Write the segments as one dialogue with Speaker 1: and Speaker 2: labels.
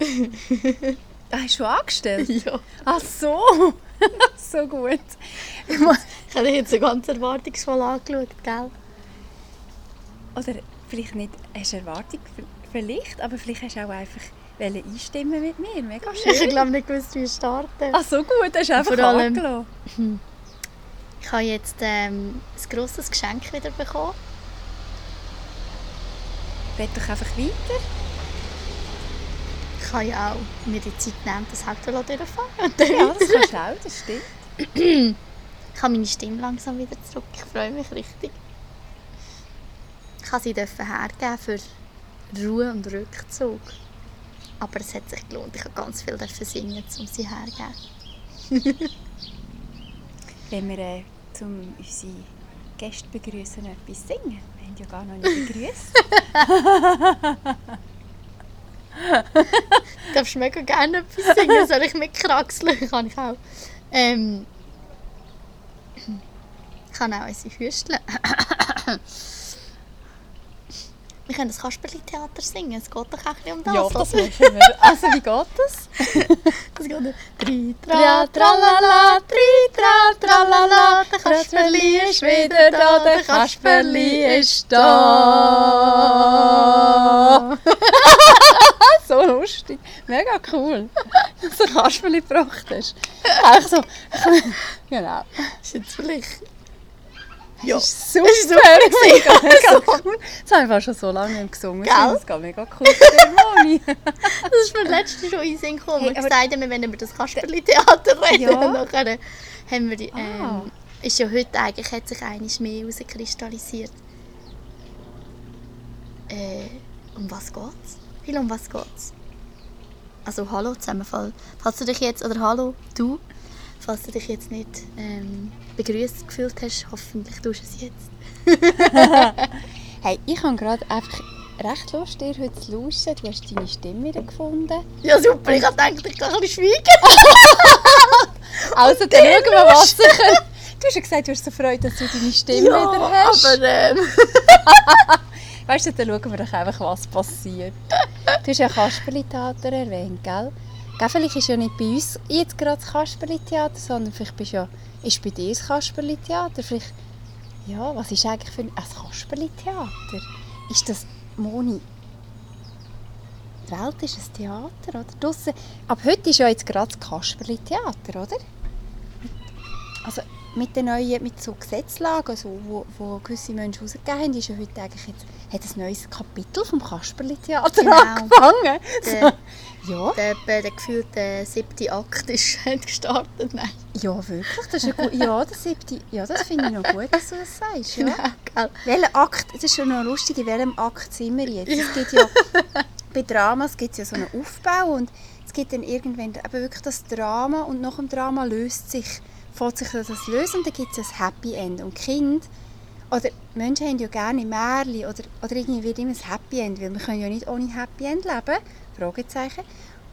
Speaker 1: Ah, hast du schon angestellt?
Speaker 2: Ja.
Speaker 1: Ach so. so gut.
Speaker 2: Ich habe dich jetzt so ganz erwartungsvoll angeschaut, gell?
Speaker 1: Oder vielleicht nicht, hast du Erwartung, vielleicht, aber vielleicht hast du auch einfach wollen einstimmen mit mir. Mega
Speaker 2: Ich
Speaker 1: schön.
Speaker 2: glaube nicht gewusst, wie ich starten.
Speaker 1: Ach so gut, hast du einfach
Speaker 2: Vor allem-
Speaker 1: angelassen.
Speaker 2: Ich habe jetzt ähm, ein grosses Geschenk wieder bekommen.
Speaker 1: Red doch einfach weiter.
Speaker 2: Ich kann ja auch mir die Zeit nehmen, das Auto durchfahren. Und dann
Speaker 1: Ja, das kannst du auch, das stimmt.
Speaker 2: Ich habe meine Stimme langsam wieder zurück. Ich freue mich richtig. Ich habe sie hergeben für Ruhe und Rückzug. Aber es hat sich gelohnt. Ich habe ganz viel singen, um sie herzugeben.
Speaker 1: Wenn wir äh, zum unsere Gäste begrüßen etwas singen. Wir haben ja gar noch nicht begrüßt.
Speaker 2: Du darfst mega gerne etwas singen. Soll ich mitkraxeln? Kann ich auch. Ähm, ich kann auch unsere Hüsteln. Wir können das Kasperli-Theater singen. Es geht doch auch bisschen um das.
Speaker 1: ja, das machen wir. Also wie geht das?
Speaker 2: Das geht Tri,
Speaker 1: Tra, tralala, tri, tra, tralala, der Kasperli ist wieder da, der Kasperli ist da. So lustig, mega cool, dass du ein Kasperli gebracht hast. Eigentlich so, genau.
Speaker 2: Ist jetzt vielleicht...
Speaker 1: Ja,
Speaker 2: Ja.
Speaker 1: ist super.
Speaker 2: Ist super
Speaker 1: mega, cool. Das habe ich fast schon so lange nicht gesungen.
Speaker 2: Gell?
Speaker 1: Das geht mega cool Moni.
Speaker 2: Das ist mir letztens schon in den Sinn gekommen.
Speaker 1: Hey,
Speaker 2: wir gesagt haben, wir wollen über das Kasperli-Theater reden.
Speaker 1: Ja.
Speaker 2: Nachher haben wir die... Ähm,
Speaker 1: Ah.
Speaker 2: Ist ja heute eigentlich, hat sich eines mehr herauskristallisiert. Äh, um was geht's? Phil, um was geht's? Also hallo zusammenfall. Falls du dich jetzt, oder hallo, du, falls du dich jetzt nicht ähm, begrüßt gefühlt hast, hoffentlich tust du es jetzt.
Speaker 1: Hey, ich habe gerade einfach recht Lust, dir heute zu lauschen. Du hast deine Stimme wieder gefunden.
Speaker 2: Ja super, ich habe gedacht, ich kann ein bisschen schweigen.
Speaker 1: Also, dann schauen wir, was sich... Du hast ja gesagt, du hast so Freude, dass du deine Stimme wieder hast.
Speaker 2: aber ähm,
Speaker 1: Weißt du, dann schauen wir doch einfach, was passiert. Du hast ja Kasperli-Theater erwähnt, gell? gell? Vielleicht ist ja nicht bei uns jetzt gerade das Kasperli-Theater, sondern vielleicht bist ja, ist bei dir das Kasperli-Theater. Vielleicht, ja, was ist eigentlich für ein, ein Kasperli-Theater? Ist das, Moni, die Welt ist ein Theater, oder? Draussen, ab heute ist ja jetzt gerade das Kasperli-Theater, oder? Also mit den neuen, mit so Gesetzlagen, also, wo, wo gewisse Menschen rausgegeben haben, ist ja heute eigentlich jetzt, hat ein neues Kapitel vom Kasperli-Theater
Speaker 2: Genau.
Speaker 1: angefangen.
Speaker 2: Der-
Speaker 1: So, ja,
Speaker 2: der, der, der gefühlte siebte Akt ist hat gestartet. Nein,
Speaker 1: ja, wirklich, das ist ein gut, ja, das, siebte, ja, das finde ich noch gut, dass du das sagst, ja.
Speaker 2: genau.
Speaker 1: Welcher Akt, das ist schon noch lustig, in welchem Akt sind wir jetzt? Es gibt ja, bei Dramas gibt es ja so einen Aufbau und es gibt dann irgendwann eben wirklich das Drama und nach dem Drama löst sich, fängt sich das lösen und dann gibt es ein Happy End. Und Kind oder Menschen haben ja gerne Märchen oder, oder irgendwie wird immer ein Happy End, weil wir können ja nicht ohne Happy End leben. Fragezeichen.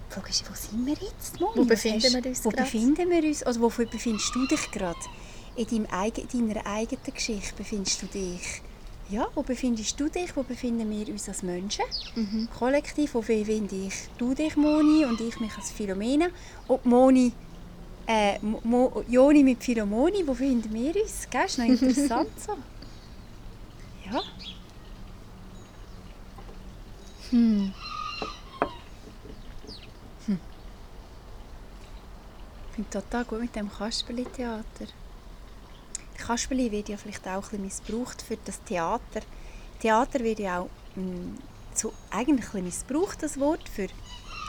Speaker 1: Die Frage ist, wo sind wir jetzt, Moni?
Speaker 2: Wo befinden
Speaker 1: hast-
Speaker 2: wir uns
Speaker 1: Wo
Speaker 2: gerade?
Speaker 1: befinden wir uns? Oder wofür befindest du dich gerade? In, deinem eigen, in deiner eigenen Geschichte befindest du dich? Ja, wo befindest du dich? Wo befinden wir uns als Menschen?
Speaker 2: Mhm.
Speaker 1: Kollektiv, wo befinde ich du dich, Moni, und ich mich als Philomena? Und Moni, äh, Mo- Joni mit Philomoni, wo befinden wir uns? Gell, ist noch interessant so. Ja.
Speaker 2: Hm.
Speaker 1: Ich finde total gut mit dem Kasperli-Theater. Kasperli wird ja vielleicht auch ein bisschen missbraucht für das Theater. Theater wird ja auch mh, so eigentlich ein bisschen missbraucht, das Wort, für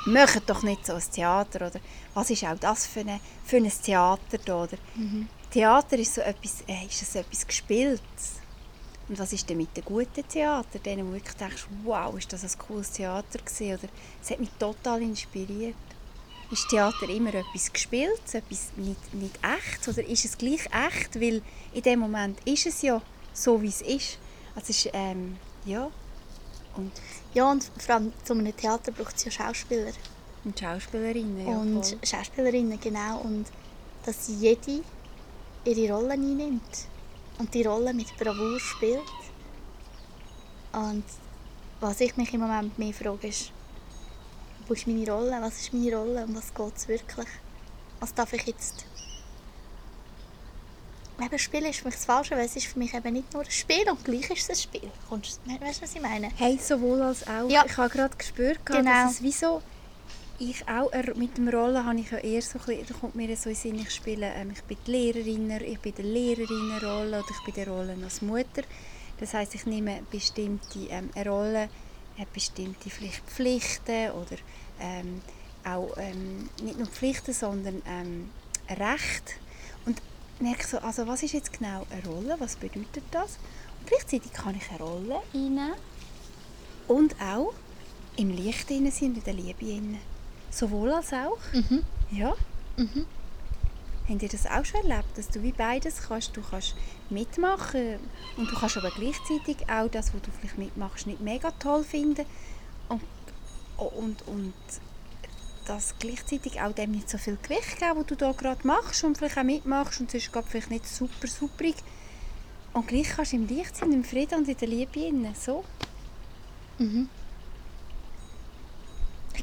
Speaker 1: «Macht doch nicht so ein Theater» oder «Was ist auch das für, eine, für ein Theater da?» oder Theater ist so etwas, äh, ist das etwas Gespieltes. Und was ist denn mit den guten Theatern, denen du wirklich denkst, wow, ist das ein cooles Theater gewesen? oder es hat mich total inspiriert. Ist Theater immer etwas Gespieltes, etwas nicht, nicht echt? Oder ist es gleich echt? Weil in dem Moment ist es ja so, wie es ist. Also es ist, ähm, ja. Und,
Speaker 2: Ja, und vor allem zu einem Theater braucht es ja Schauspieler.
Speaker 1: und Schauspielerinnen. Ja,
Speaker 2: und
Speaker 1: voll.
Speaker 2: Schauspielerinnen, genau. Und dass jede ihre Rolle einnimmt und die Rolle mit Bravour spielt. Und was ich mich im Moment mehr frage, ist, wo ist meine Rolle, was ist meine Rolle und was geht es wirklich? Was darf ich jetzt... Eben, Spiel ist für mich das Falsche, weil es ist für mich eben nicht nur ein Spiel und gleich ist es ein Spiel. Kommst, weißt du, was ich meine?
Speaker 1: Hey, sowohl als auch.
Speaker 2: Ja.
Speaker 1: Ich habe gerade gespürt,
Speaker 2: Genau.
Speaker 1: dass es wie so... Ich auch, mit dem Rollen habe ich ja eher so da kommt mir so in Sinn, ich spiele, ähm, ich bin die Lehrerin, ich bin die Lehrerinnenrolle oder ich bin die Rolle als Mutter. Das heißt, ich nehme bestimmte ähm, eine Rolle, hat bestimmte vielleicht Pflichten oder ähm, auch ähm, nicht nur Pflichten, sondern ähm, Recht. Und merke so, also was ist jetzt genau eine Rolle, was bedeutet das? Und gleichzeitig kann ich eine Rolle einnehmen und auch im Licht und in der Liebe drin. Sowohl als auch.
Speaker 2: Mhm.
Speaker 1: Ja.
Speaker 2: Mhm.
Speaker 1: Habt ihr das auch schon erlebt, dass du wie beides kannst? Du kannst mitmachen und du kannst aber gleichzeitig auch das, was du vielleicht mitmachst, nicht mega toll finden und, und, und das gleichzeitig auch dem nicht so viel Gewicht geben, was du da gerade machst und vielleicht auch mitmachst und es ist gerade vielleicht nicht super superig und gleich kannst du im Licht sein, im Frieden und in der Liebe drin. So.
Speaker 2: Mhm.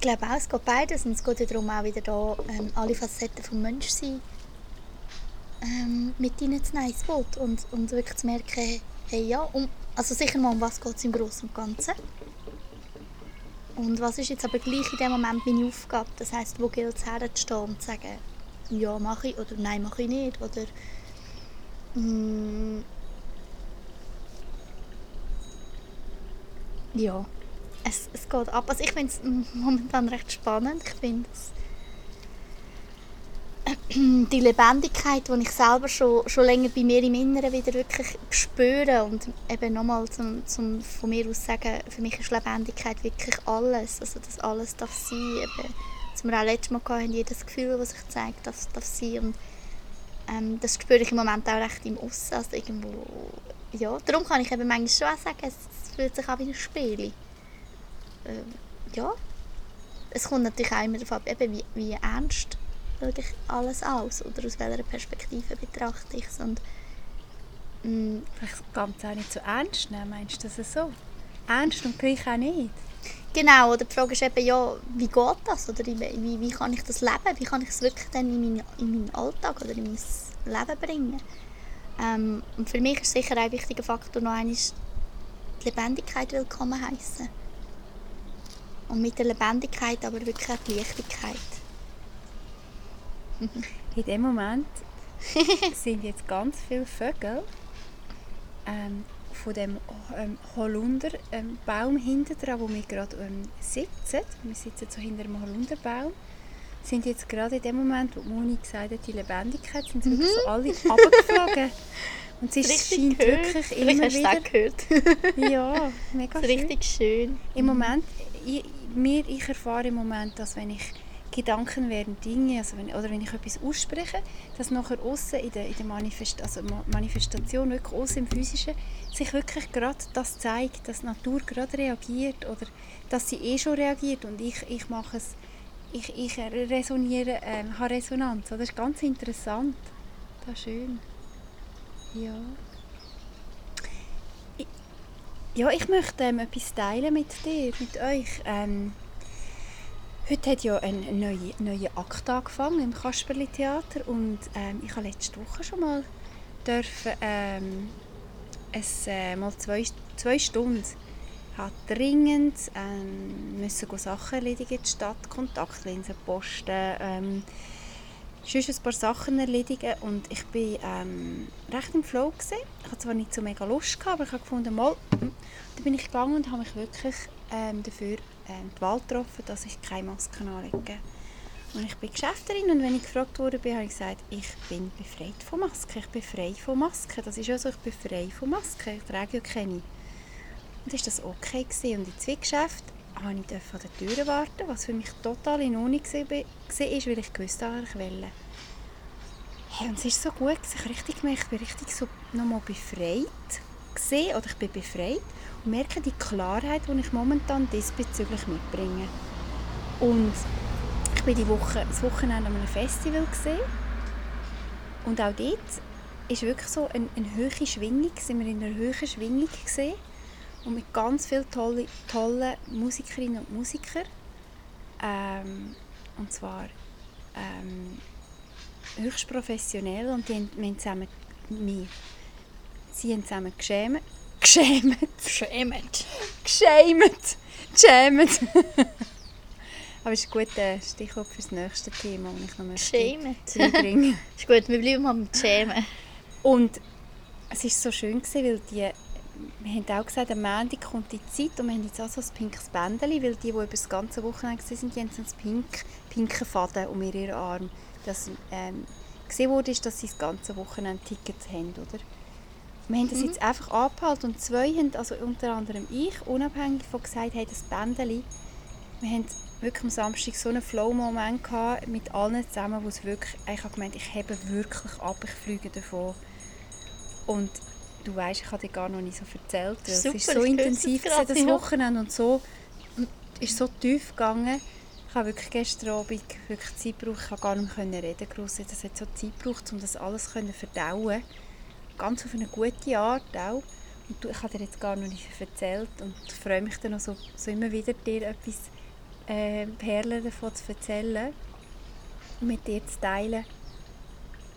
Speaker 2: Ich glaube auch, es geht beides. Und es geht ja darum, auch wieder da, ähm, alle Facetten des Menschsein ähm, mit reinzunehmen ins Boot. Und, und wirklich zu merken, hey, ja, um, also sicher mal, um was geht es im Großen und Ganzen. Und was ist jetzt aber gleich in dem Moment meine Aufgabe? Das heisst, wo gilt es herzustehen und zu sagen, ja, mache ich oder nein, mache ich nicht. Oder mm, ja, es, es geht ab. Also ich finde es momentan recht spannend. Ich finde es die Lebendigkeit, die ich selber schon, schon länger bei mir im Inneren wieder wirklich spüre und eben nochmal zum, zum von mir aus sagen, für mich ist Lebendigkeit wirklich alles, also dass alles darf sein, eben, was wir auch letztes Mal hatten, jedes Gefühl, das sich zeigt, darf, darf sein und ähm, das spüre ich im Moment auch recht im Aussen, also irgendwo, ja, darum kann ich eben manchmal schon auch sagen, es, es fühlt sich an wie ein Spiel. Ähm, ja, es kommt natürlich auch immer darauf ab, eben, wie, wie ernst schaue ich alles aus oder aus welcher Perspektive betrachte ich es und mm,
Speaker 1: Vielleicht ganz auch nicht so ernst nehmen, meinst du das so? Ernst und gleich auch nicht.
Speaker 2: genau, oder die Frage ist eben, ja, wie geht das? Oder wie, wie, kann ich das leben, wie kann ich es wirklich dann in meinen, in meinen Alltag oder in mein Leben bringen? Ähm, und für mich ist sicher ein wichtiger Faktor noch einmal die Lebendigkeit willkommen heißen und mit der Lebendigkeit aber wirklich auch die Leichtigkeit
Speaker 1: In dem Moment sind jetzt ganz viele Vögel ähm, von dem ähm, Holunderbaum ähm, Baum hinten dran, wo wir gerade ähm, sitzen. Wir sitzen so hinter einem Holunderbaum. Sind jetzt gerade in dem Moment, wo Moni gesagt hat, die Lebendigkeit, sind wirklich so alle runtergeflogen. Und es ist, scheint wirklich
Speaker 2: Vielleicht
Speaker 1: immer wieder...
Speaker 2: gehört.
Speaker 1: Ja, mega
Speaker 2: Das
Speaker 1: schön.
Speaker 2: richtig schön.
Speaker 1: Im Moment, ich, mir, ich erfahre im Moment, dass wenn ich Gedanken werden Dinge, also wenn, oder wenn ich etwas ausspreche, dass nachher außen in der, in der Manifest, also Ma- Manifestation, wirklich außen im Physischen, sich wirklich gerade das zeigt, dass die Natur gerade reagiert oder dass sie eh schon reagiert und ich, ich mache es, ich, ich resoniere, ähm, habe Resonanz. Das ist ganz interessant. Das ist schön. Ja. Ja, ich möchte ähm, etwas teilen mit dir, mit euch. Ähm, heute hat ja ein neuer neue Akt angefangen im Kasperli Theater und ähm, ich habe letzte Woche schon mal dürfen, ähm, es, äh, mal zwei, zwei Stunden hat dringend ähm, müssen Sachen erledigen der Stadt, Kontaktlinsen posten, ähm, sonst ein paar Sachen erledigen und ich bin ähm, recht im Flow gewesen. Ich hatte zwar nicht so mega Lust gehabt, aber ich habe gefunden, mal, hm. dann bin ich gegangen und habe mich wirklich ähm, dafür ähm, die Wahl getroffen, dass ich keine Masken anlege. Und ich bin Geschäfterin und wenn ich gefragt wurde, habe ich gesagt, ich bin befreit von Masken. Ich bin frei von Masken. Das ist ja so, ich bin frei von Masken. Ich trage ja keine. Und ist das okay gewesen. Und in zwei Geschäften habe ich an der Tür warten, was für mich total in Ordnung war, weil ich gewusst habe, ich wollte. Hey, und es ist so gut, ich richtig ich bin richtig so nochmal befreit gesehen oder ich bin befreit und merke die Klarheit, die ich momentan diesbezüglich mitbringe. Und ich bin die Woche, das Wochenende an einem Festival gesehen und auch dort ist wirklich so eine, eine hohe Schwingung, sind wir in einer hohen Schwingung gesehen und mit ganz vielen tolle, tollen Musikerinnen und Musikern Ähm, und zwar ähm, höchst professionell und die haben, wir haben zusammen, wir, sie haben zusammen geschämt. Geschämt.
Speaker 2: Schämt.
Speaker 1: Geschämt. Geschämt. Aber es ist ein guter Stichwort für das nächste Thema, das ich noch möchte
Speaker 2: Schämt.
Speaker 1: reinbringen
Speaker 2: Ist gut, wir bleiben mal mit Schämen.
Speaker 1: Und es war so schön, gewesen, weil die, wir haben auch gesagt, am Montag kommt die Zeit und wir haben jetzt auch so ein pinkes Bändchen, weil die, die über das ganze Wochenende waren, die haben so ein pink, pinken Faden um ihren Arm. Das ähm, gesehen wurde, ist, dass sie das ganze Wochenende Tickets haben, oder? Wir haben das jetzt einfach angehalten und zwei haben, also unter anderem ich, unabhängig von gesagt, hey, das Bändchen, wir haben wirklich am Samstag so einen Flow-Moment gehabt mit allen zusammen, wo es wirklich, ich habe gemeint, ich hebe wirklich ab, ich fliege davon. Und du weißt, ich habe dir gar noch nicht so erzählt, es ist so intensiv gewesen, das. Wochenende und so, ist so tief gegangen. Ich habe wirklich gestern Abend wirklich Zeit gebraucht, ich konnte gar nicht mehr reden gross. Es hat so Zeit gebraucht, um das alles zu verdauen. Ganz auf eine gute Art auch. Und ich habe dir jetzt gar noch nicht erzählt und ich freue mich dann noch so, so immer wieder, dir etwas äh, Perlen davon zu erzählen und mit dir zu teilen.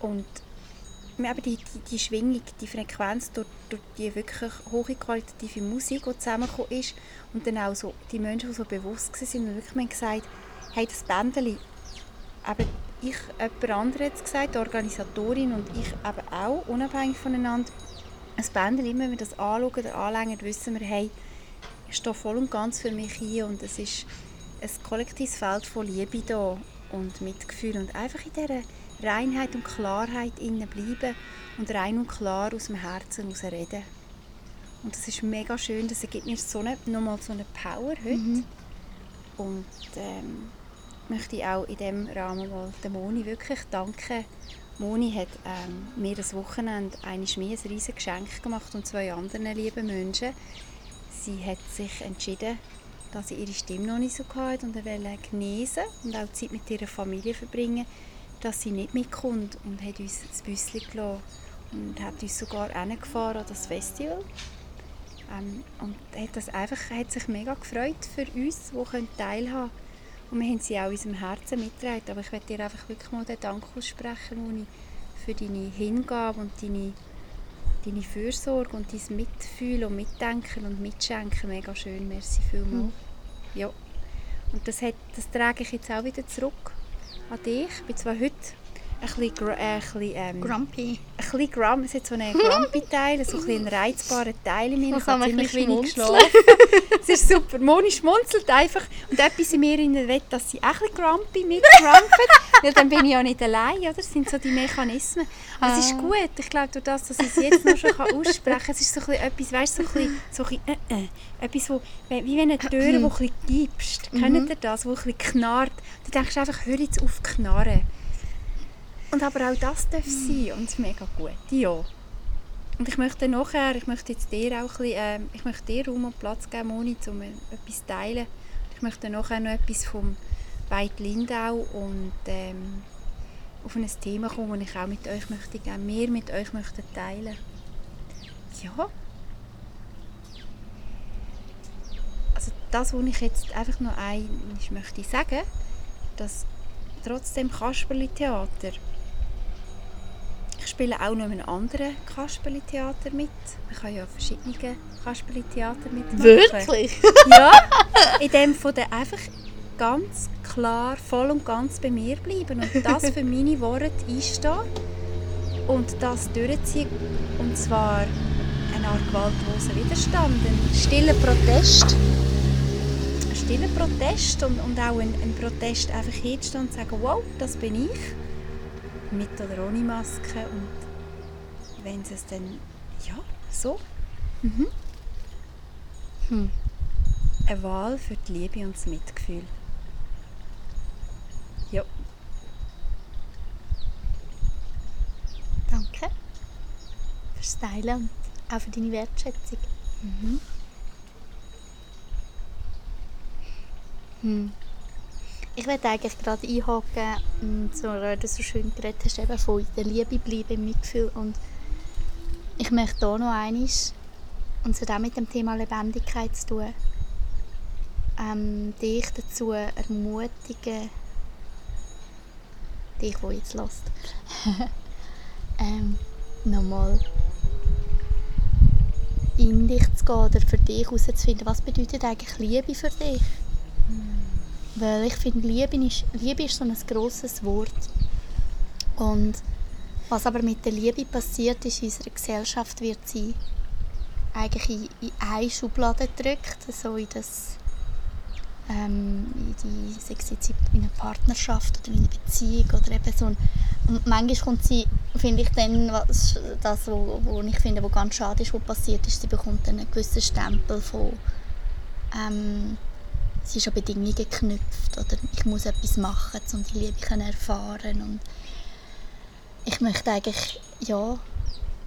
Speaker 1: Und eben die, die, die Schwingung, die Frequenz durch, durch die wirklich hohe qualitative Musik, die zusammengekommen ist und dann auch so die Menschen, die so bewusst waren und wirklich gesagt hey, das Bändeli, eben ich, jemand anderes hat es gesagt, die Organisatorin und ich eben auch, unabhängig voneinander, ein Bändeli, immer wenn wir das anschauen oder anlängen, wissen wir, hey, ich stehe voll und ganz für mich hier und es ist ein kollektives Feld von Liebe da und Mitgefühl und einfach in dieser Reinheit und Klarheit innen bleiben und rein und klar aus dem Herzen heraus reden. Und das ist mega schön, das gibt mir so eine, nochmal so eine Power heute. Und ähm, möchte ich auch in diesem Rahmen mal der Moni wirklich danken. Moni hat ähm, mir das Wochenende eines mehr ein riesiges Geschenk gemacht und zwei anderen lieben Menschen. Sie hat sich entschieden, dass sie ihre Stimme noch nicht so hatte und wollte genesen und auch Zeit mit ihrer Familie verbringen, dass sie nicht mitkommt und hat uns das Büsschen gelassen und hat uns sogar hingefahren an das Festival. Ähm, und hat, das einfach, hat sich mega gefreut für uns, die teilhaben können. Und wir haben sie auch in unserem Herzen mitgetragen. Aber ich möchte dir einfach wirklich mal den Dank aussprechen, Moni, für deine Hingabe und deine, deine Fürsorge und dein Mitfühlen und Mitdenken und Mitschenken. Mega schön, merci vielmals. Ja. Und das, hat, das trage ich jetzt auch wieder zurück an dich. Ich bin zwar heute ein bisschen, äh, ein bisschen, ähm,
Speaker 2: Grumpy.
Speaker 1: ein bisschen Gram, es hat so einen Grumpy-Teil, so ein bisschen einen reizbaren Teil in mir. Ich habe ziemlich wenig geschlafen. es ist super. Moni schmunzelt einfach. Und etwas in mir innen will, dass sie auch ein bisschen grumpy mitgrumpet. weil dann bin ich ja nicht allein, oder? Das sind so die Mechanismen. Aber es ist
Speaker 2: Ah.
Speaker 1: gut. Ich glaube, durch das, dass ich es jetzt noch schon aussprechen kann, es ist so ein bisschen etwas, weißt du, so ein bisschen, so ein bisschen äh, äh, etwas, wo, wie wenn eine Tür, die ein bisschen gibst. Kennt ihr das? Wo ein bisschen knarrt. Du denkst einfach, hör jetzt auf knarren. Und aber auch das darf sein und es ist mega gut. Ja. Und ich möchte nachher, ich möchte jetzt dir auch ein bisschen, ähm, ich möchte dir Raum und Platz geben, Moni, um äh, etwas zu teilen. Ich möchte nachher noch etwas vom Weit Lindau und ähm, auf ein Thema kommen, das ich auch mit euch möchte gerne mehr mit euch möchte teilen. Ja. Also das, was ich jetzt einfach noch einmal möchte sagen, dass trotzdem Kasperli-Theater ich spiele auch noch in einem anderen Kasperli-Theater mit. Man kann ja verschiedene Kasperli-Theater mitmachen.
Speaker 2: Wirklich?
Speaker 1: Ja, in dem von der einfach ganz klar, voll und ganz bei mir bleiben und das für meine Worte einstehen und das durchziehen. Und zwar eine Art gewaltloser Widerstand, ein stiller Protest. Ein stiller Protest und, und auch ein, ein Protest einfach hinzustehen und zu sagen, wow, das bin ich. Mit oder ohne Maske und wenn es dann, ja, so. Mhm.
Speaker 2: Hm.
Speaker 1: Eine Wahl für die Liebe und das Mitgefühl. Ja.
Speaker 2: Danke fürs Teilen und auch für deine Wertschätzung.
Speaker 1: Mhm.
Speaker 2: Hm. Ich werde eigentlich gerade einhaken, so, weil du so schön geredet hast, eben von der Liebe bleiben, im Mitgefühl. Und ich möchte hier noch eines, und es auch mit dem Thema Lebendigkeit zu tun. ähm, dich dazu ermutigen, dich, wo jetzt lässt, ähm, nochmal in dich zu gehen oder für dich herauszufinden, was bedeutet eigentlich Liebe für dich? Mm. Weil ich finde, Liebe ist, Liebe ist so ein grosses Wort. Und was aber mit der Liebe passiert ist in unserer Gesellschaft, wird sie eigentlich in, in eine Schublade gedrückt, so in das ähm, in die, sei es in einer Partnerschaft oder in einer Beziehung oder eben so und manchmal kommt sie, finde ich dann, was, das, wo, wo ich finde, wo ganz schade ist, was passiert ist, sie bekommt einen gewissen Stempel von ähm, sie ist an Bedingungen geknüpft oder? Ich muss etwas machen, um die Liebe zu erfahren und ich möchte eigentlich, ja,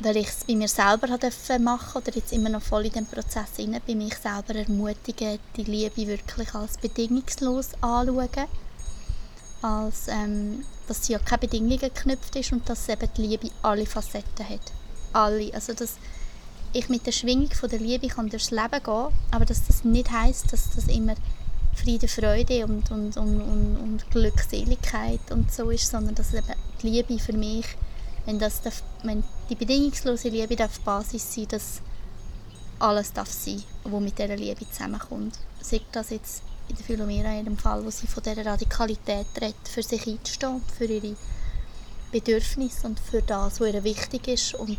Speaker 2: weil ich es bei mir selber machen machen oder jetzt immer noch voll in dem Prozess inne bei mich selber ermutigen, die Liebe wirklich als bedingungslos anzuschauen, als ähm, dass sie ja keine Bedingungen geknüpft ist und dass eben die Liebe alle Facetten hat, alle, also dass ich mit der Schwingung von der Liebe kann durchs Leben gehen, aber dass das nicht heißt, dass das immer Friede, Freude und, und, und, und, und Glückseligkeit und so ist, sondern dass eben die Liebe für mich wenn, das darf, wenn die bedingungslose Liebe darf Basis sein dass alles darf sein, was mit dieser Liebe zusammenkommt. Sagt das jetzt in der Philomena in dem Fall, wo sie von dieser Radikalität redet, für sich einzustehen, für ihre Bedürfnisse und für das, was ihr wichtig ist und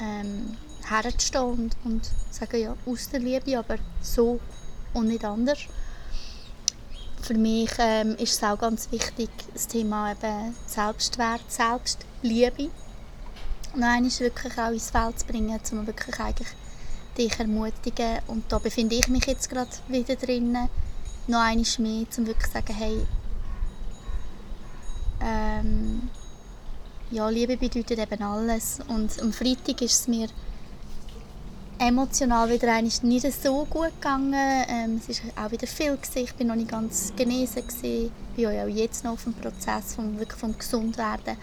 Speaker 2: ähm, herzustehen und, und sagen, ja, aus der Liebe, aber so und nicht anders. Für mich ähm, ist es auch ganz wichtig, das Thema eben Selbstwert, Selbstliebe und einmal wirklich auch ins Feld zu bringen, um wirklich eigentlich dich ermutigen. Und da befinde ich mich jetzt gerade wieder drin, noch einmal mehr, um wirklich zu sagen, hey, ähm, ja, Liebe bedeutet eben alles. Und am Freitag ist es mir emotional wieder nicht so gut gegangen. Ähm, es ist auch wieder viel gewesen. Ich bin noch nicht ganz genesen gewesen. Ich bin auch jetzt noch auf dem Prozess vom wirklich vom Gesundwerden.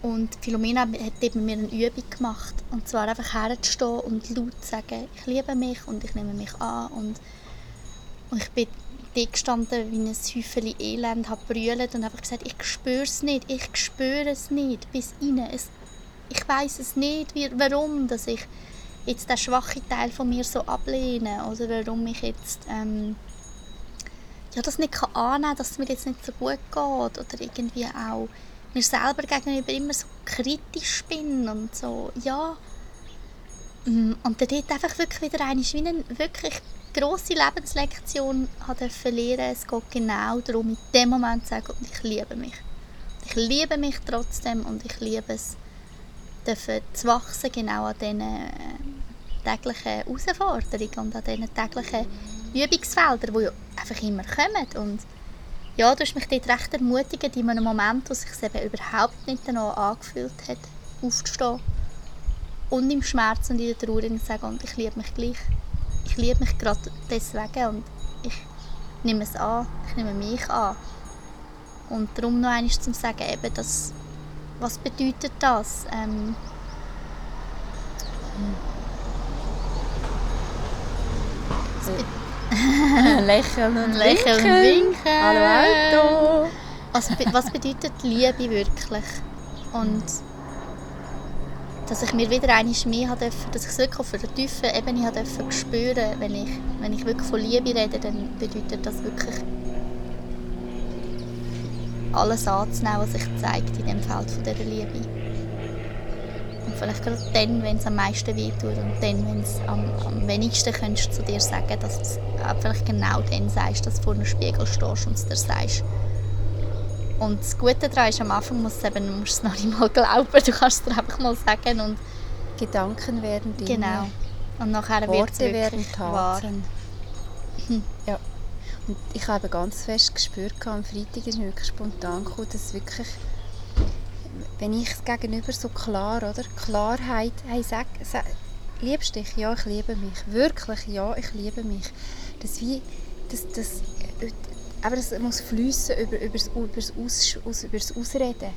Speaker 2: Und Philomena hat eben mir eine Übung gemacht. Und zwar einfach herzustehen und laut zu sagen, ich liebe mich und ich nehme mich an. Und, und ich bin da gestanden wie ein Häufchen Elend, habe brüllt und einfach gesagt, ich spüre es nicht, ich spüre es nicht, bis rein. Es, ich weiß es nicht, wie, warum dass ich jetzt den schwachen Teil von mir so ablehne oder warum ich jetzt ähm, ja, das nicht kann annehmen kann, dass es mir jetzt nicht so gut geht oder irgendwie auch mir selber gegenüber immer so kritisch bin und so, ja. Mm, und dann dort einfach wirklich wieder eine, wie eine wirklich grosse Lebenslektion lernen Es geht genau darum, in dem Moment zu sagen, ich liebe mich. Ich liebe mich trotzdem und ich liebe es, dürfen zu wachsen, genau an diesen äh, täglichen Herausforderungen und an diesen täglichen Übungsfeldern, die ja einfach immer kommen. Und ja, du hast mich dort recht ermutigt, in einem Moment, wo es sich eben überhaupt nicht danach angefühlt hat, aufzustehen und im Schmerz und in der Trauer zu sagen, und ich liebe mich gleich. Ich liebe mich gerade deswegen und ich nehme es an, ich nehme mich an. Und darum noch einmal zu sagen, eben, dass, was bedeutet das? Ähm,
Speaker 1: Lächeln und
Speaker 2: Lächeln und winken.
Speaker 1: Hallo Auto.
Speaker 2: Was, was bedeutet Liebe wirklich? Und dass ich mir wieder einmal mehr durfte, dass ich es wirklich auf einer tiefen Ebene durfte spüren, wenn ich, wenn ich wirklich von Liebe rede, dann bedeutet das wirklich alles anzunehmen, was sich zeigt in dem Feld von dieser Liebe. Und vielleicht gerade dann, wenn es am meisten wehtut und dann, wenn es am, am wenigsten könntest du zu dir sagen, dass du vielleicht genau dann sagst, dass du vor einem Spiegel stehst und es dir sagst. Und das Gute daran ist, am Anfang musst du eben, musst es noch nicht mal glauben, du kannst es dir einfach mal sagen und
Speaker 1: Gedanken werden Dinge.
Speaker 2: Genau. Und nachher wird es
Speaker 1: werden Taten. Ja. Ich habe ganz fest gespürt, am Freitag ist mir wirklich spontan gekommen, dass wirklich wenn ich es gegenüber so klar, oder? Klarheit, hey, sag, sag, liebst dich? Ja, ich liebe mich. Wirklich, ja, ich liebe mich. Das wie, das, das, aber das muss fließen über, über, über, das Aus, aus, das Ausreden.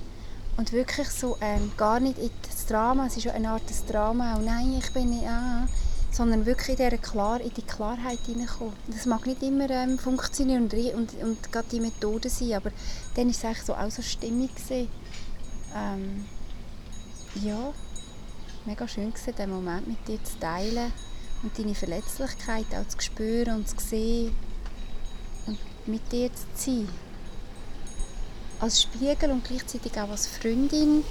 Speaker 1: Und wirklich so, ähm, gar nicht in das Drama, es ist ja eine Art des Drama, oh nein, ich bin nicht, ah, sondern wirklich in, Klar in die Klarheit hineinkommen. Das mag nicht immer ähm, funktionieren und, und, und gerade die Methode sein, aber dann war es eigentlich so auch so stimmig. Ähm, ja, mega schön gewesen, den Moment mit dir zu teilen und deine Verletzlichkeit auch zu spüren und zu sehen und mit dir zu sein. Als Spiegel und gleichzeitig auch als Freundin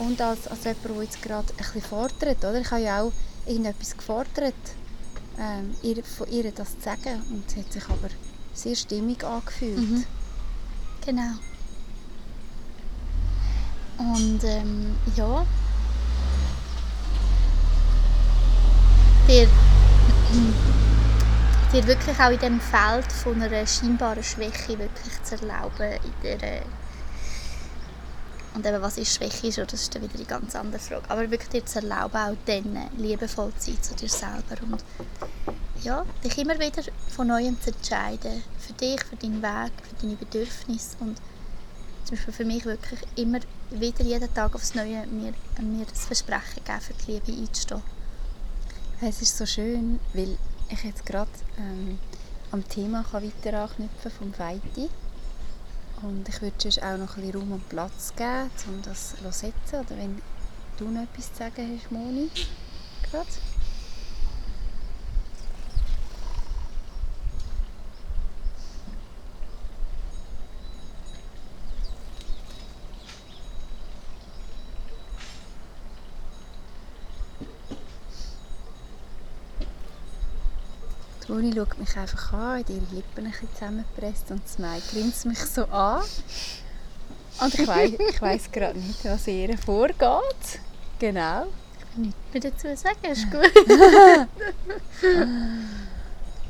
Speaker 1: und als, als jemand, der jetzt gerade ein bisschen fordert. Oder? Ich habe ja auch irgendetwas gefordert, ähm, ihr, von ihr das zu sagen und es hat sich aber sehr stimmig angefühlt. Mhm.
Speaker 2: Genau. Und ähm, ja, dir, dir wirklich auch in dem Feld von einer scheinbaren Schwäche wirklich zu erlauben, in der und eben, was ist Schwäche das ist dann wieder eine ganz andere Frage. Aber wirklich dir zu erlauben, auch dann liebevoll zu sein zu dir selber und ja, dich immer wieder von Neuem zu entscheiden. Für dich, für deinen Weg, für deine Bedürfnisse und zum Beispiel für mich wirklich immer wieder jeden Tag aufs Neue mir, mir das Versprechen geben, für die Liebe einzustehen.
Speaker 1: Es ist so schön, weil ich jetzt gerade ähm, am Thema kann weiter anknüpfen vom Feiti. Und ich würde sonst auch noch ein bisschen Raum und Platz geben, um das zu setzen. Oder wenn du noch etwas zu sagen hast, Moni, gerade. Moni schaut mich einfach an, hat ihre Lippen ein bisschen zusammengepresst und Smile grinst mich so an. Und ich weiss, ich weiss gerade nicht, was ihr vorgeht. Genau.
Speaker 2: Ich kann nichts mehr dazu sagen, ist gut.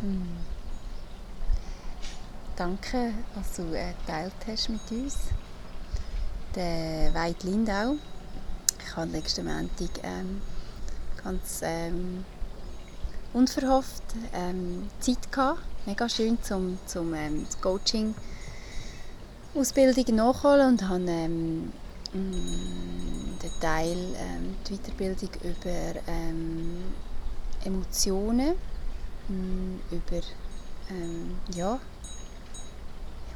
Speaker 1: Hm. Danke, dass du äh, geteilt hast mit uns. Der Veit Lindau. Ich habe nächsten Montag ähm, ganz ähm, unverhofft ähm, Zeit gehabt. Mega schön zum, zum ähm, Coaching Ausbildung nachholen und habe ähm, mm, den Teil ähm, die Weiterbildung über ähm, Emotionen, ähm, über ähm, ja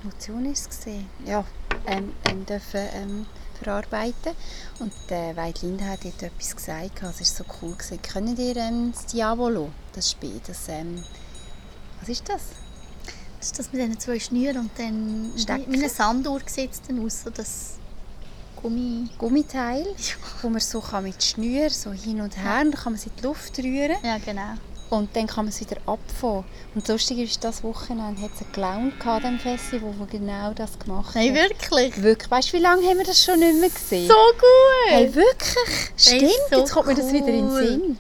Speaker 1: Emotionen gesehen, ja ähm, ähm, dürfen ähm, verarbeiten. Und äh, Weidlinde hat dort etwas gesagt, also es war so cool. Gewesen. Können ihr ähm, das Diavolo, das Spiel, das, ähm, was ist das?
Speaker 2: Das ist das mit diesen zwei Schnüren und dann Stecken. wie eine Sanduhr sieht es dann aus, so das Gummi...
Speaker 1: Gummiteil, wo man so kann mit Schnür so hin und her, ja. dann kann man es in die Luft rühren.
Speaker 2: Ja, genau.
Speaker 1: Und dann kann man es wieder abfangen. Und lustig ist, das Wochenende hat es einen Clown an dem Festival, der genau das gemacht
Speaker 2: hat. Nein, wirklich?
Speaker 1: Wirklich. Weißt du, wie lange haben wir das schon nicht mehr gesehen?
Speaker 2: So gut!
Speaker 1: Hey, wirklich? Stimmt, so jetzt kommt cool. mir das wieder in den Sinn.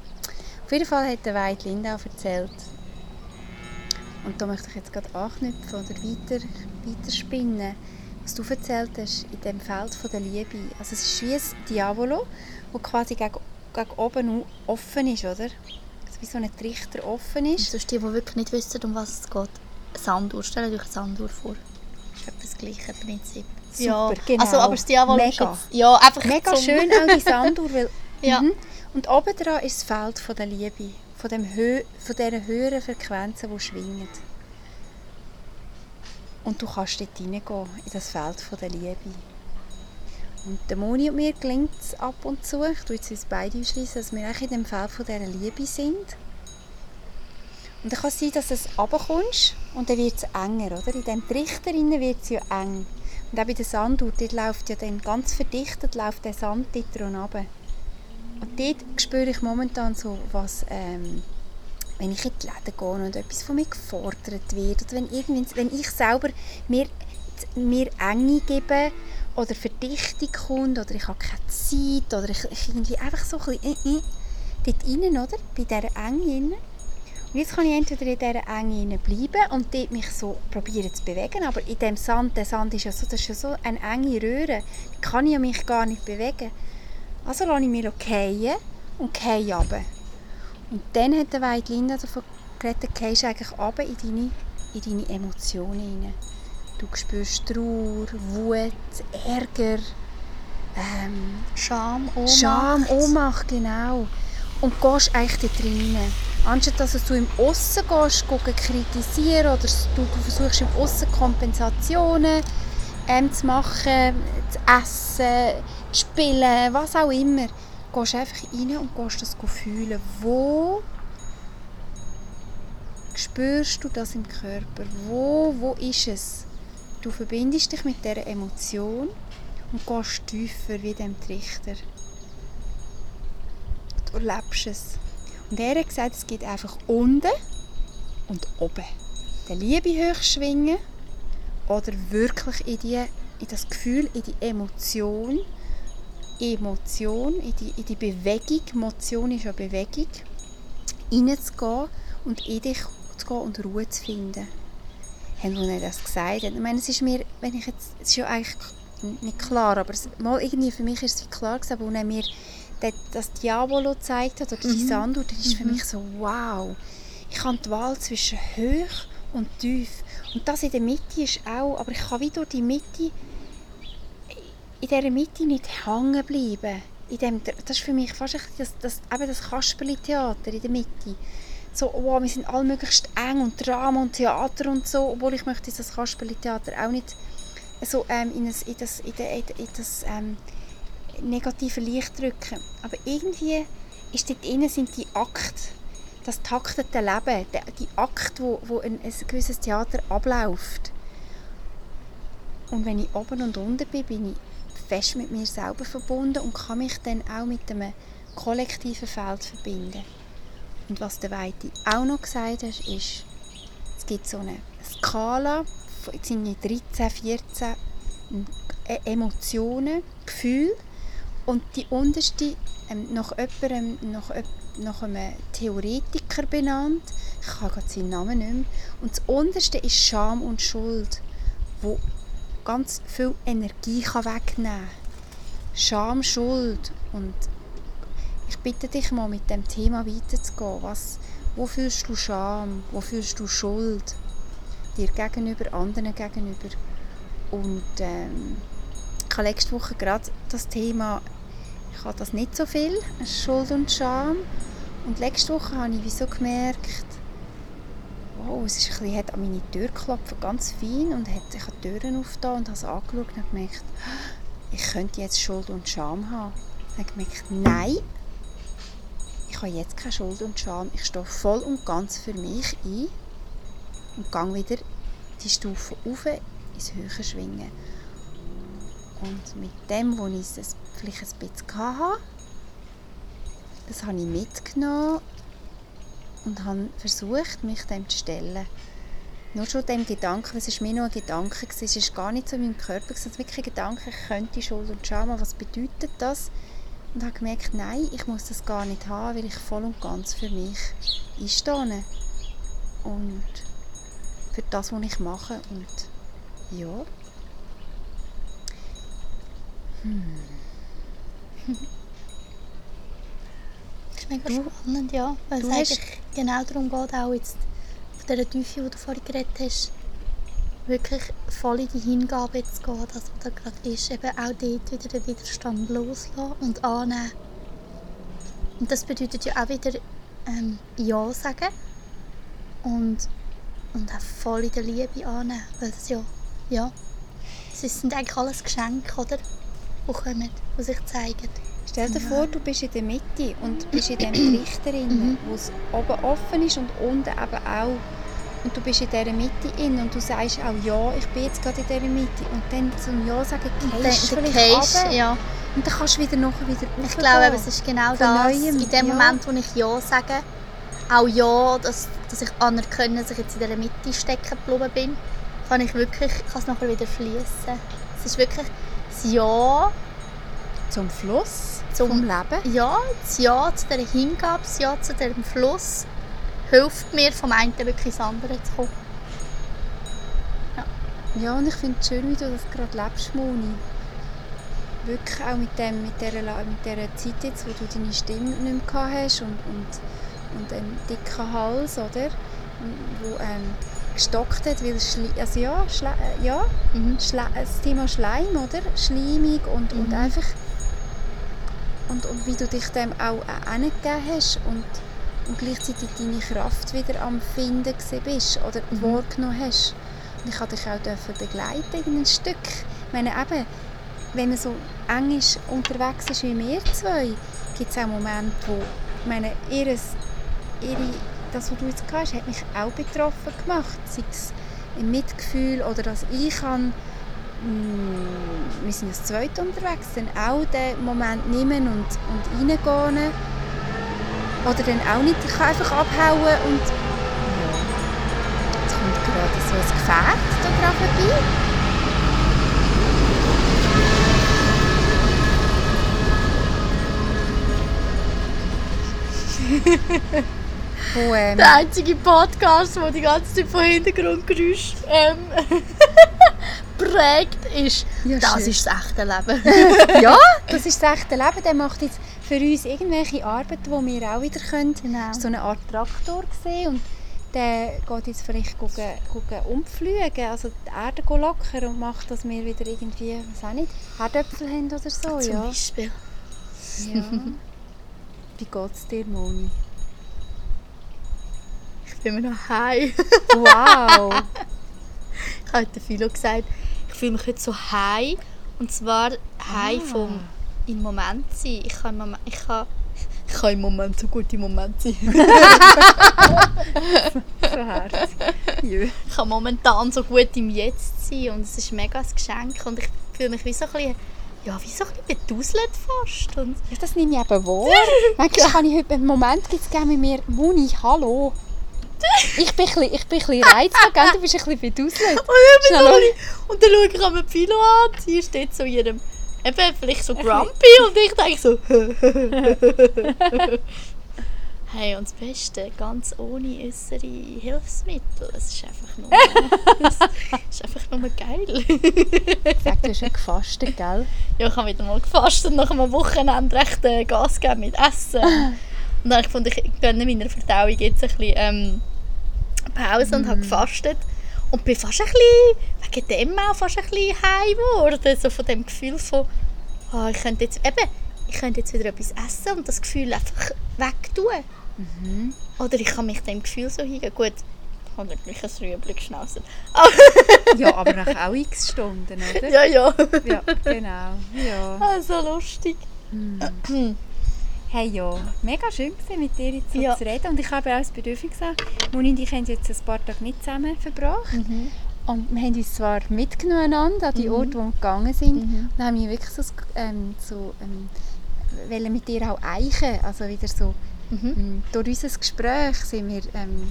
Speaker 1: Auf jeden Fall hat der Weid Linda erzählt, und da möchte ich jetzt gerade anknüpfen oder weiter, weiter spinnen, was du erzählt hast in dem Feld von der Liebe. Also es ist wie ein Diavolo, das quasi gegen, gegen oben offen ist, oder? Wie so ein Trichter offen ist.
Speaker 2: Und sonst die, die wirklich nicht wissen, um was es geht, Sanduhr, stell euch Sanduhr vor. Das ist das gleiche Prinzip.
Speaker 1: Super, ja, genau.
Speaker 2: Also, aber das Diavol
Speaker 1: Mega.
Speaker 2: Ist ja, einfach
Speaker 1: Mega schön auch die Sanduhr, weil, ja. Mhm. Und oben dran ist das Feld von der Liebe, von, dem Hö von dieser höheren Frequenzen, die schwingen. Und du kannst dort hineingehen, in das Feld von der Liebe. Und der Moni und mir gelingt es ab und zu, ich tue uns beide ausschließen, dass wir in dem Feld von dieser Liebe sind. Und dann kann es sein, dass du runterkommst und dann wird es enger, oder? In diesem Trichter wird es ja eng. Und auch bei der Sanduhr, dort läuft ja dann ganz verdichtet läuft der Sand dort runter. Und dort spüre ich momentan so, was, ähm, wenn ich in die Läden gehe und etwas von mir gefordert wird, oder wenn, wenn ich selber mir, mir Enge gebe oder Verdichtung kommt oder ich habe keine Zeit oder ich, ich irgendwie einfach so ein bisschen äh, äh, dort rein, oder? Bei dieser Enge. Und jetzt kann ich entweder in dieser Enge bleiben und dort mich so probieren zu bewegen, aber in dem Sand, der Sand ist ja so, das ist ja so eine enge Röhre, die kann ich mich gar nicht bewegen. Also lasse ich mich fallen und gehe runter. Und dann hat der Weidlinda davon geredet, du eigentlich runter in deine, in deine Emotionen hinein. Du spürst Trauer, Wut, Ärger, ähm,
Speaker 2: Scham, Ohnmacht.
Speaker 1: Scham, Ohnmacht, genau. Und gehst eigentlich da drinnen. Anstatt dass du im Aussen gehst, gucken, kritisieren oder du versuchst im Aussen Kompensationen ähm, zu machen, zu essen, zu spielen, was auch immer, gehst du einfach rein und gehst das fühlen. Wo spürst du das im Körper? Wo, wo ist es? Du verbindest dich mit dieser Emotion und gehst tiefer wie dem Trichter. Du erlebst es. Und er hat gesagt, es gibt einfach unten und oben. Die Liebe hochschwingen oder wirklich in, die, in das Gefühl, in die Emotion, Emotion, in die, in die Bewegung, Motion ist ja Bewegung, reinzugehen und in dich zu gehen und Ruhe zu finden. Haben wir das gesagt? Ich meine, es ist mir, wenn ich jetzt, es ist ja eigentlich nicht klar, aber es, mal irgendwie für mich ist es klar gewesen, als er mir das Diabolo gezeigt hat, oder die mhm. Sanduhr, das ist für mhm. mich so, wow, ich habe die Wahl zwischen hoch und tief. Und das in der Mitte ist auch, aber ich kann wieder die Mitte, in dieser Mitte nicht hängen bleiben. In dem, das ist für mich fast das, das, eben das Kasperli-Theater in der Mitte so, wow, wir sind allmöglichst eng und Drama und Theater und so, obwohl ich möchte das Kasperli-Theater auch nicht so ähm, in, das, in das, in das, in das ähm, negative Licht drücken. Aber irgendwie ist dort innen sind die Akte, das taktete Leben, die Akte, wo, wo ein, ein gewisses Theater abläuft. Und wenn ich oben und unten bin, bin ich fest mit mir selber verbunden und kann mich dann auch mit einem kollektiven Feld verbinden. Und was der Weite auch noch gesagt hat, ist, es gibt so eine Skala, jetzt sind 13, 14 äh, Emotionen, Gefühle und die unterste ähm, nach, jemandem, nach, nach einem Theoretiker benannt, ich habe gerade seinen Namen nicht mehr, und das unterste ist Scham und Schuld, wo ganz viel Energie wegnehmen kann. Scham, Schuld und ich bitte dich mal mit dem Thema weiterzugehen. Was, wo fühlst du Scham? Wo fühlst du Schuld? Dir gegenüber, anderen gegenüber. Und ähm, ich habe letzte Woche gerade das Thema, ich habe das nicht so viel, Schuld und Scham. Und letzte Woche habe ich wieso gemerkt, wow, es ist ein bisschen, hat an meine Tür geklopft, ganz fein, und hat sich die Türen aufgetan und habe es angeschaut und gemerkt, ich könnte jetzt Schuld und Scham haben. Ich habe gemerkt, nein, ich habe jetzt keine Schuld und Scham. Ich stehe voll und ganz für mich ein und gehe wieder die Stufe auf ins höhere Schwingen. Und mit dem, was ich es vielleicht ein bisschen hatte, das habe ich mitgenommen und habe versucht, mich dem zu stellen. Nur schon dem Gedanken, es war mir nur ein Gedanke, es war gar nicht so in meinem Körper, es war wirklich ein Gedanke, ich könnte Schuld und Scham, was bedeutet das? Und habe gemerkt, nein, ich muss das gar nicht haben, weil ich voll und ganz für mich einstehe und für das, was ich mache und ja.
Speaker 2: Hm. Das ist mega du, spannend, ja, weil es eigentlich genau darum geht, auch jetzt auf dieser Tiefe, die du vorhin geredet hast, wirklich voll in die Hingabe zu gehen, das, was da gerade ist. Eben auch dort wieder den Widerstand loslassen und annehmen. Und das bedeutet ja auch wieder ähm, Ja sagen und, und auch voll in der Liebe annehmen. Weil das ja, ja, es sind eigentlich alles Geschenke, oder? Die kommen, die sich zeigen.
Speaker 1: Stell dir ja. vor, du bist in der Mitte und bist in dem Trichter, mhm. wo es oben offen ist und unten eben auch und du bist in dieser Mitte in und du sagst auch ja, ich bin jetzt gerade in dieser Mitte und dann zum Ja sagen, gehst du vielleicht
Speaker 2: ja.
Speaker 1: und dann kannst du wieder nachher wieder
Speaker 2: Ich glaube, es ist genau das, Neuem, in dem ja. Moment, wo ich Ja sage, auch Ja, dass, dass ich anerkenne, dass ich jetzt in dieser Mitte stecken geblieben bin, kann ich wirklich, kann es nachher wieder fließen. Es ist wirklich das Ja
Speaker 1: zum Fluss, zum Leben.
Speaker 2: Ja, das Ja zu dieser Hingabe, das Ja zu diesem Fluss hilft mir, vom einen wirklich ins andere zu kommen.
Speaker 1: Ja, ja und ich finde es schön, wie du das gerade lebst, Moni. Wirklich auch mit, dem, mit, dieser, mit dieser Zeit jetzt, wo du deine Stimme nicht mehr hast und, und, und einen dicken Hals, oder? Wo ähm, gestockt hat, weil Schli also ja, Schle äh, ja mhm. Schle das Thema Schleim, oder? Schleimig und, mhm. und einfach und, und wie du dich dem auch angegeben hast und und gleichzeitig deine Kraft wieder am Finden bist oder
Speaker 2: Mhm.
Speaker 1: wahrgenommen hast. Und ich durfte dich auch begleiten in ein Stück. Ich meine, eben, wenn man so eng ist, unterwegs ist wie wir zwei, gibt es auch Momente, wo ich meine, ihres, ihre, das, was du jetzt gehabt hast, hat mich auch betroffen gemacht. Sei es im Mitgefühl oder dass ich kann, mm, wir sind als Zweit unterwegs, dann auch den Moment nehmen und, und reingehen. Oder dann auch nicht, ich kann einfach abhauen und... Ja. Jetzt kommt gerade so ein Gefährt da dran vorbei. Wo, ähm,
Speaker 2: Der einzige Podcast, der die ganze Zeit von Hintergrundgeräusch ähm, prägt, ist
Speaker 1: Ja,
Speaker 2: «Das
Speaker 1: schön.
Speaker 2: ist das echte Leben».
Speaker 1: ja, das ist das echte Leben. Der macht jetzt für uns irgendwelche Arbeiten, die wir auch wieder können.
Speaker 2: Genau.
Speaker 1: So eine Art Traktor gesehen und der geht jetzt vielleicht gucken, gucken umfliegen, also die Erde go lockern und macht, dass wir wieder irgendwie, was auch nicht, Herdöpfel haben oder so.
Speaker 2: Zum
Speaker 1: ja.
Speaker 2: Beispiel.
Speaker 1: ja. Wie geht es dir, Moni?
Speaker 2: Ich bin mir noch heim.
Speaker 1: Wow!
Speaker 2: Ich habe heute Philo gesagt, ich fühle mich heute so heim. Und zwar heim
Speaker 1: Ah.
Speaker 2: vom im Moment sein. Ich kann, im Moment, ich kann, ich kann im Moment so gut im Moment sein.
Speaker 1: so. Jö.
Speaker 2: ich kann momentan so gut im Jetzt sein. Und es ist mega ein Geschenk. Und ich fühle mich wie so ein bisschen, ja, wie so ein beduselt fast. Und
Speaker 1: Ja, das nehme ich eben wahr. Manchmal kann ich heute einen Moment gegeben mit mir, Moni, hallo. Ich bin ein bisschen, ich bin ein bisschen gell? du bist ein bisschen beduselt.
Speaker 2: Und
Speaker 1: Schnell,
Speaker 2: bin ich, und dann schaue ich an Philo an, sie steht so in ihrem, eben vielleicht so grumpy und ich denke so, hey und das Beste, ganz ohne äußere Hilfsmittel, es ist einfach nur, es ist einfach nur geil.
Speaker 1: Sag, du hast ja gefastet, gell?
Speaker 2: ja, ich habe wieder mal gefastet, nach einem Wochenende recht äh, Gas gegeben mit Essen. Und dann habe ich gefunden, ich gönne meiner Verdauung jetzt ein bisschen ähm, Pause und habe gefastet. Und bin fast ein bisschen, wegen dem auch fast ein bisschen heim geworden. So von dem Gefühl von, ah, ich könnte jetzt, eben, ich könnte jetzt wieder etwas essen und das Gefühl einfach wegtun. Oder ich kann mich dem Gefühl so hingehen. Gut, ich habe natürlich ein Rüebli geschnauzt.
Speaker 1: Ja, aber nach auch x Stunden, oder?
Speaker 2: ja, ja.
Speaker 1: Ja, genau. Ja.
Speaker 2: Ah, so lustig.
Speaker 1: Hey, ja, mega schön gewesen, mit dir jetzt so
Speaker 2: Ja.
Speaker 1: zu reden. Und ich habe auch das Bedürfnis gesagt, Moni und ich haben jetzt ein paar Tage nicht zusammen verbracht. Und wir haben uns zwar mitgenommen an die Orte, wo wir gegangen sind.
Speaker 2: Mhm.
Speaker 1: Dann haben wir wirklich so, ähm, so ähm, mit dir auch eichen. Also wieder so,
Speaker 2: Mhm.
Speaker 1: ähm, durch unser Gespräch sind wir ähm,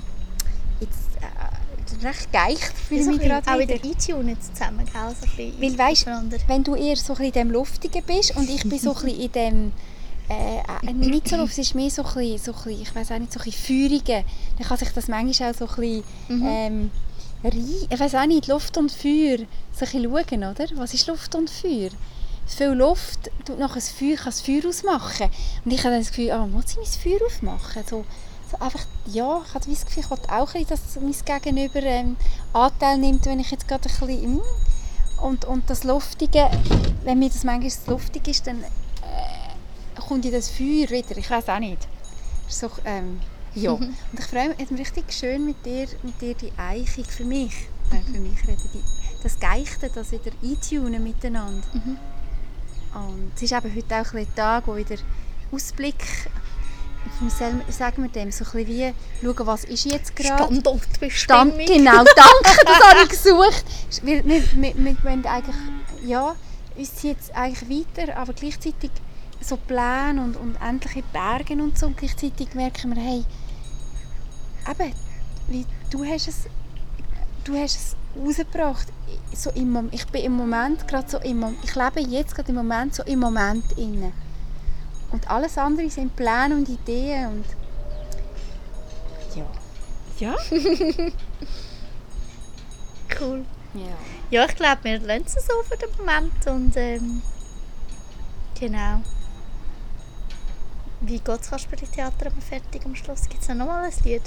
Speaker 1: jetzt äh, recht geicht, fühle
Speaker 2: so
Speaker 1: mich gerade
Speaker 2: auch
Speaker 1: wieder.
Speaker 2: eintunen jetzt zusammen, gell? So ein
Speaker 1: Weil,
Speaker 2: aufeinander.
Speaker 1: wenn du eher so ein bisschen in dem Luftigen bist und ich bin so ein bisschen in dem äh, äh, nicht so luft, es ist mehr so ein bisschen, so ein bisschen ich weiß auch nicht, so ein bisschen. Dann kann sich das manchmal auch so ein bisschen
Speaker 2: Mhm.
Speaker 1: ähm, rein, ich weiß auch nicht, Luft und Feuer, so ein bisschen schauen, oder? Was ist Luft und Feuer? Viel Luft tut nachher das Feuer, kann das Feuer ausmachen. Und ich habe dann das Gefühl, ah, muss ich mein Feuer aufmachen? So, so einfach, ja, ich habe das Gefühl, ich will auch ein bisschen, dass mein Gegenüber ähm, Anteil nimmt, wenn ich jetzt gerade ein bisschen... Mm, und, und das Luftige, wenn mir das manchmal zu luftig ist, dann äh, kommt ja das Feuer wieder. Ich weiß auch nicht. So, ähm, ja. Und ich freue mich, es richtig schön mit dir, mit dir die Eichung für mich. Nein, für mich reden die. Das Geichte, das wieder eintunen miteinander.
Speaker 2: Mhm.
Speaker 1: Und es ist eben heute auch ein, Tag, wo wieder Ausblick, wie sagen wir dem, so ein wie schauen, was ist jetzt gerade.
Speaker 2: Standortbestimmung.
Speaker 1: Stand, genau, danke, das habe ich gesucht. Wir, wir, wir, wir wollen eigentlich, ja, uns es eigentlich weiter, aber gleichzeitig so Pläne und, und endliche Berge und so. Und gleichzeitig merken wir, hey, eben, wie, du hast es, du hast es rausgebracht. So im, ich bin im Moment gerade so im ich lebe jetzt gerade im Moment so im Moment inne. Und alles andere sind Pläne und Ideen und ja. Ja?
Speaker 2: Cool.
Speaker 1: Ja.
Speaker 2: Ja, ich glaube, wir lassen es so für den Moment. Und ähm, genau. Wie geht das Kasperli-Theater am fertig am Schluss? Gibt es noch mal ein Lied?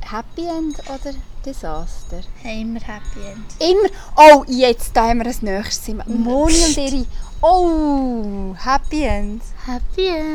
Speaker 1: Happy End oder Desaster?
Speaker 2: Hey, immer Happy End.
Speaker 1: Immer. Oh, jetzt da haben wir das nächste. Moni und ihre. Oh, Happy End.
Speaker 2: Happy End.